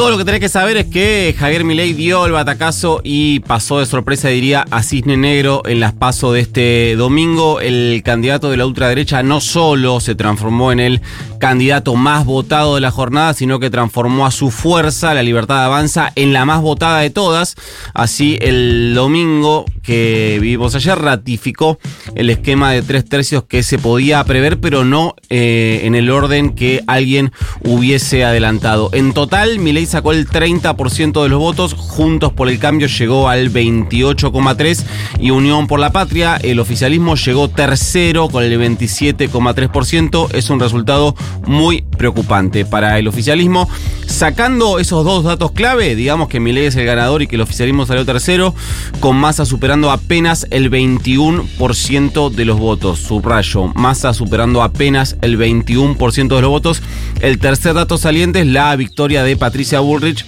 Todo lo que tenés que saber es que Javier Milei dio el batacazo y pasó de sorpresa, diría, a Cisne Negro en las pasos de este domingo. El candidato de la ultraderecha no solo se transformó en el candidato más votado de la jornada, sino que transformó a su fuerza, la Libertad Avanza, en la más votada de todas. Así, el domingo que vivimos ayer ratificó el esquema de tres tercios que se podía prever, pero no eh, en el orden que alguien hubiese adelantado. En total, Milei sacó el 30% de los votos, Juntos por el Cambio llegó al 28,3% y Unión por la Patria, el oficialismo llegó tercero con el 27,3%. Es un resultado muy preocupante para el oficialismo. Sacando esos dos datos clave, digamos que Milei es el ganador y que el oficialismo salió tercero, con Massa superando apenas el 21% de los votos. Subrayo, Massa superando apenas el 21% de los votos. El tercer dato saliente es la victoria de Patricia Bullrich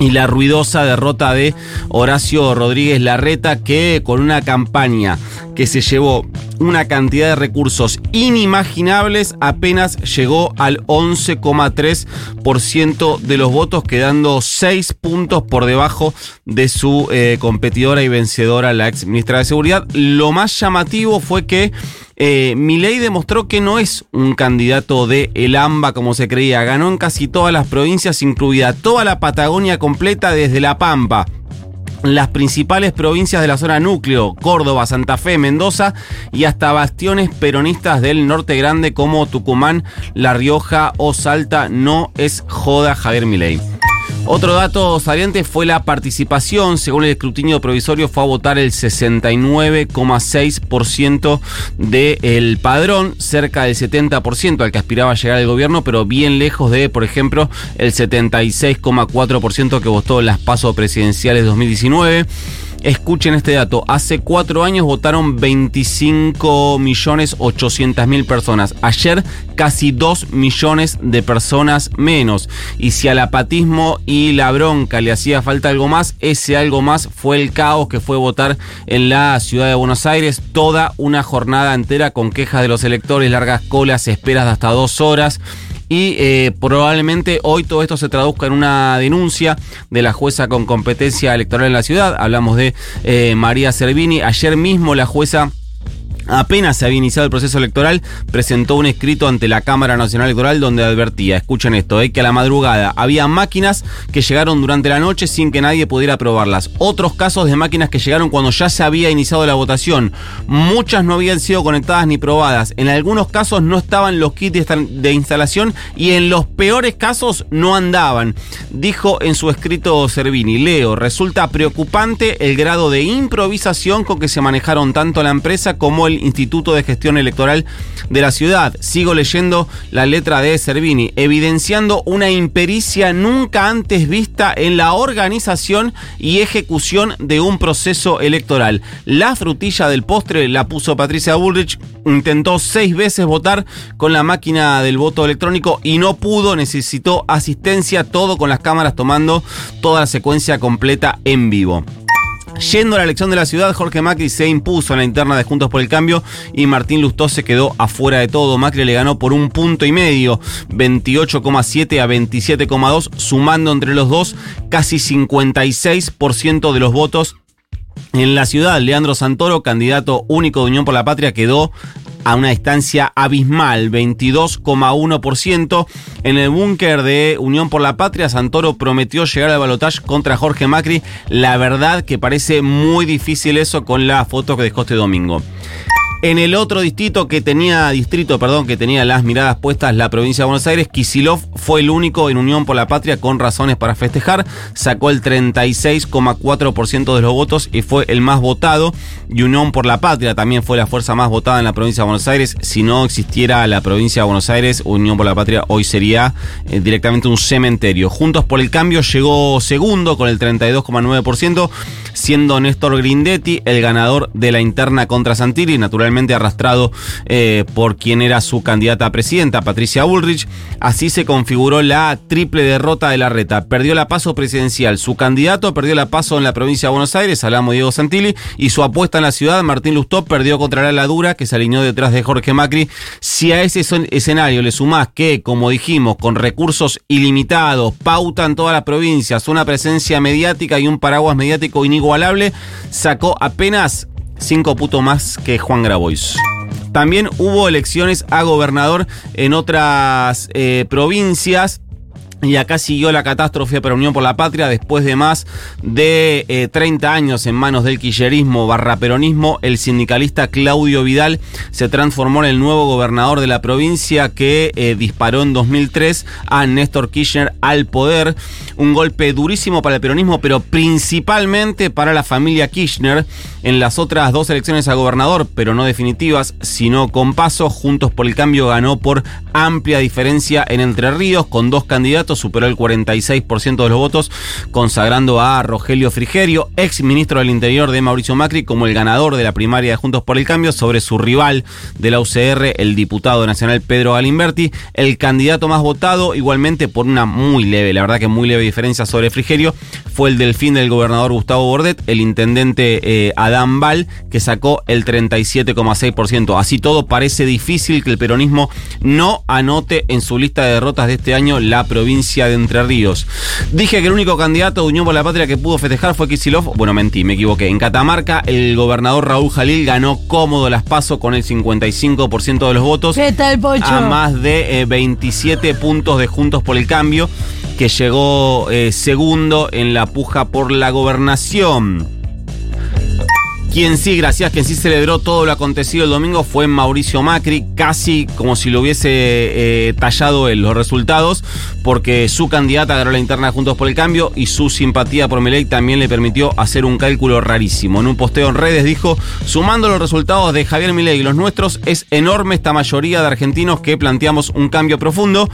y la ruidosa derrota de Horacio Rodríguez Larreta que con una campaña que se llevó una cantidad de recursos inimaginables apenas llegó al 11,3% de los votos quedando 6 puntos por debajo de su eh, competidora y vencedora la ex ministra de Seguridad. Lo más llamativo fue que eh, Milei demostró que no es un candidato de el AMBA como se creía. Ganó en casi todas las provincias, incluida toda la Patagonia completa desde La Pampa las principales provincias de la zona núcleo, Córdoba, Santa Fe, Mendoza y hasta bastiones peronistas del norte grande como Tucumán, La Rioja o Salta. No es joda Javier Milei. Otro dato saliente fue la participación. Según el escrutinio provisorio, fue a votar el 69,6% del padrón, cerca del 70% al que aspiraba a llegar el gobierno, pero bien lejos de, por ejemplo, el 76,4% que votó en las pasos presidenciales 2019. Escuchen este dato. Hace cuatro años votaron 25 millones 800 mil personas. Ayer casi 2 millones de personas menos. Y si al apatismo y la bronca le hacía falta algo más, ese algo más fue el caos que fue votar en la ciudad de Buenos Aires. Toda una jornada entera con quejas de los electores, largas colas, esperas de hasta dos horas y eh, probablemente hoy todo esto se traduzca en una denuncia de la jueza con competencia electoral en la ciudad. Hablamos de eh, María Servini. Ayer mismo la jueza Apenas se había iniciado el proceso electoral, presentó un escrito ante la Cámara Nacional Electoral donde advertía, escuchen esto, eh, que a la madrugada había máquinas que llegaron durante la noche sin que nadie pudiera probarlas. Otros casos de máquinas que llegaron cuando ya se había iniciado la votación. Muchas no habían sido conectadas ni probadas. En algunos casos no estaban los kits de instalación y en los peores casos no andaban. Dijo en su escrito Servini, leo, resulta preocupante el grado de improvisación con que se manejaron tanto la empresa como el Instituto de Gestión Electoral de la ciudad. Sigo leyendo la letra de Servini, evidenciando una impericia nunca antes vista en la organización y ejecución de un proceso electoral. La frutilla del postre la puso Patricia Bullrich, intentó seis veces votar con la máquina del voto electrónico y no pudo, necesitó asistencia, todo con las cámaras tomando toda la secuencia completa en vivo. Yendo a la elección de la ciudad, Jorge Macri se impuso en la interna de Juntos por el Cambio y Martín Lustó se quedó afuera de todo. Macri le ganó por un punto y medio, 28,7 a 27,2, sumando entre los dos casi 56% de los votos en la ciudad, Leandro Santoro, candidato único de Unión por la Patria, quedó a una distancia abismal, 22,1%. En el búnker de Unión por la Patria, Santoro prometió llegar al balotaje contra Jorge Macri. La verdad que parece muy difícil eso con la foto que dejó este domingo. En el otro distrito que tenía, distrito, perdón, que tenía las miradas puestas la provincia de Buenos Aires, Kisilov fue el único en Unión por la Patria con razones para festejar. Sacó el 36,4% de los votos y fue el más votado. Y Unión por la Patria también fue la fuerza más votada en la provincia de Buenos Aires. Si no existiera la provincia de Buenos Aires, Unión por la Patria hoy sería eh, directamente un cementerio. Juntos por el Cambio llegó segundo con el 32,9%, siendo Néstor Grindetti el ganador de la interna contra Santilli. Naturalmente arrastrado eh, por quien era su candidata a presidenta, Patricia Bullrich. Así se configuró la triple derrota de la reta. Perdió la paso presidencial, su candidato perdió la paso en la provincia de Buenos Aires, hablamos Diego Santilli, y su apuesta en la ciudad, Martín Lustó, perdió contra la Ladura, que se alineó detrás de Jorge Macri. Si a ese escenario le sumás que, como dijimos, con recursos ilimitados, pautan todas las provincias, una presencia mediática y un paraguas mediático inigualable, sacó apenas cinco putos más que Juan Grabois. También hubo elecciones a gobernador en otras eh, provincias. Y acá siguió la catástrofe para Unión por la Patria después de más de 30 eh, años en manos del quillerismo barra peronismo. El sindicalista Claudio Vidal se transformó en el nuevo gobernador de la provincia que eh, disparó en 2003 a Néstor Kirchner al poder. Un golpe durísimo para el peronismo, pero principalmente para la familia Kirchner. En las otras dos elecciones a gobernador, pero no definitivas, sino con paso, Juntos por el Cambio ganó por amplia diferencia en Entre Ríos con dos candidatos superó el 46% de los votos, consagrando a Rogelio Frigerio, ex ministro del Interior de Mauricio Macri, como el ganador de la primaria de Juntos por el Cambio sobre su rival de la UCR, el diputado nacional Pedro Galimberti, el candidato más votado, igualmente por una muy leve, la verdad que muy leve diferencia sobre Frigerio, fue el delfín del gobernador Gustavo Bordet, el intendente eh, Adán Val, que sacó el 37,6%. Así todo, parece difícil que el peronismo no anote en su lista de derrotas de este año la provincia de Entre Ríos. Dije que el único candidato de Unión por la Patria que pudo festejar fue Kisilov. Bueno, mentí, me equivoqué. En Catamarca, el gobernador Raúl Jalil ganó cómodo las pasos con el 55% de los votos. ¿Qué tal, Pocho? A más de 27 eh, puntos de Juntos por el Cambio, que llegó eh, segundo en la puja por la gobernación. Quien sí, gracias, quien sí celebró todo lo acontecido el domingo fue Mauricio Macri, casi como si lo hubiese eh, tallado en los resultados, porque su candidata ganó la interna Juntos por el Cambio y su simpatía por Milei también le permitió hacer un cálculo rarísimo. En un posteo en redes dijo, sumando los resultados de Javier Milei y los nuestros, es enorme esta mayoría de argentinos que planteamos un cambio profundo.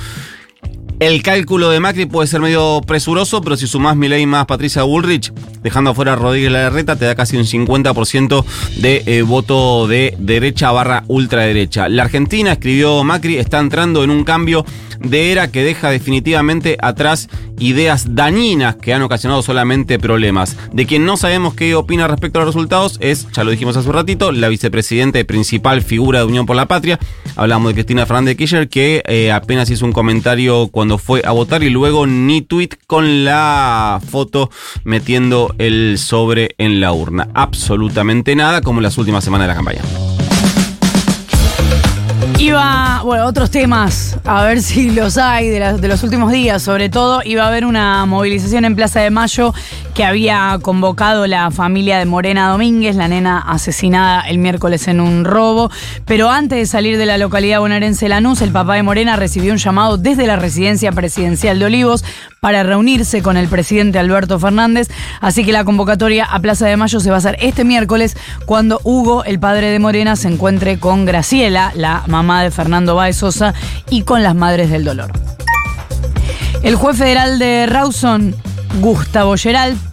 El cálculo de Macri puede ser medio presuroso, pero si sumás Milei más Patricia Bullrich, dejando afuera a Rodríguez Larreta, te da casi un 50% de eh, voto de derecha barra ultraderecha. La Argentina, escribió Macri, está entrando en un cambio de era que deja definitivamente atrás ideas dañinas que han ocasionado solamente problemas. De quien no sabemos qué opina respecto a los resultados es, ya lo dijimos hace un ratito, la vicepresidenta y principal figura de Unión por la Patria. Hablamos de Cristina Fernández Kirchner, que eh, apenas hizo un comentario cuando fue a votar y luego ni tweet con la foto metiendo el sobre en la urna. Absolutamente nada, como en las últimas semanas de la campaña. Iba, bueno, otros temas, a ver si los hay de, los últimos días, sobre todo, iba a haber una movilización en Plaza de Mayo que había convocado la familia de Morena Domínguez, la nena asesinada el miércoles en un robo, pero antes de salir de la localidad bonaerense Lanús, el papá de Morena recibió un llamado desde la residencia presidencial de Olivos para reunirse con el presidente Alberto Fernández, así que la convocatoria a Plaza de Mayo se va a hacer este miércoles cuando Hugo, el padre de Morena, se encuentre con Graciela, la mamá de Fernando Baez Sosa, y con las Madres del Dolor. El juez federal de Rawson, Gustavo Gerald,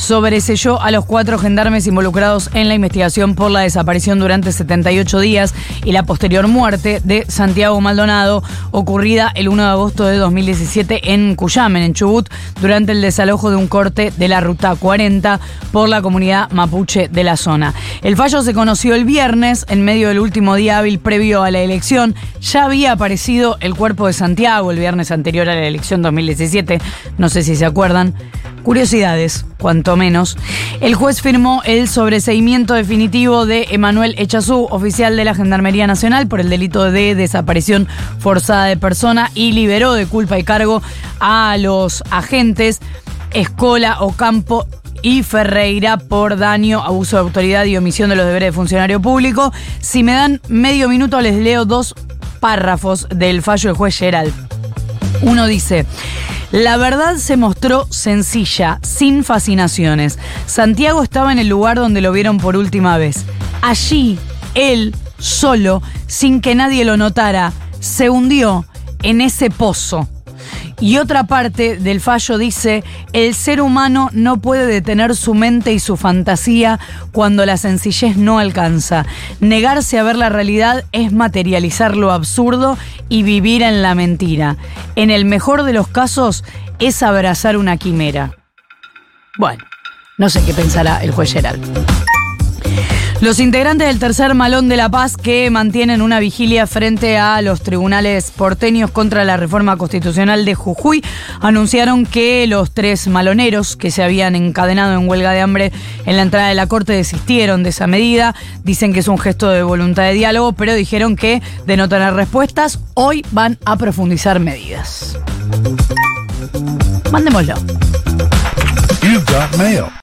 sobreselló a los cuatro gendarmes involucrados en la investigación por la desaparición durante 78 días y la posterior muerte de Santiago Maldonado, ocurrida el 1 de agosto de 2017 en Cuyamen, en Chubut, durante el desalojo de un corte de la Ruta 40 por la comunidad mapuche de la zona. El fallo se conoció el viernes, en medio del último día hábil previo a la elección. Ya había aparecido el cuerpo de Santiago el viernes anterior a la elección 2017, no sé si se acuerdan. Curiosidades, cuanto menos. El juez firmó el sobreseimiento definitivo de Emanuel Echazú, oficial de la Gendarmería Nacional, por el delito de desaparición forzada de persona y liberó de culpa y cargo a los agentes Escola, Ocampo y Ferreira por daño, abuso de autoridad y omisión de los deberes de funcionario público. Si me dan medio minuto les leo dos párrafos del fallo del juez Gerald. Uno dice, la verdad se mostró sencilla, sin fascinaciones. Santiago estaba en el lugar donde lo vieron por última vez. Allí, él, solo, sin que nadie lo notara, se hundió en ese pozo. Y otra parte del fallo dice, el ser humano no puede detener su mente y su fantasía cuando la sencillez no alcanza. Negarse a ver la realidad es materializar lo absurdo y vivir en la mentira. En el mejor de los casos es abrazar una quimera. Bueno, no sé qué pensará el juez Gerald. Los integrantes del tercer Malón de la Paz que mantienen una vigilia frente a los tribunales porteños contra la reforma constitucional de Jujuy anunciaron que los tres maloneros que se habían encadenado en huelga de hambre en la entrada de la corte desistieron de esa medida. Dicen que es un gesto de voluntad de diálogo, pero dijeron que de no tener respuestas, hoy van a profundizar medidas. Mail.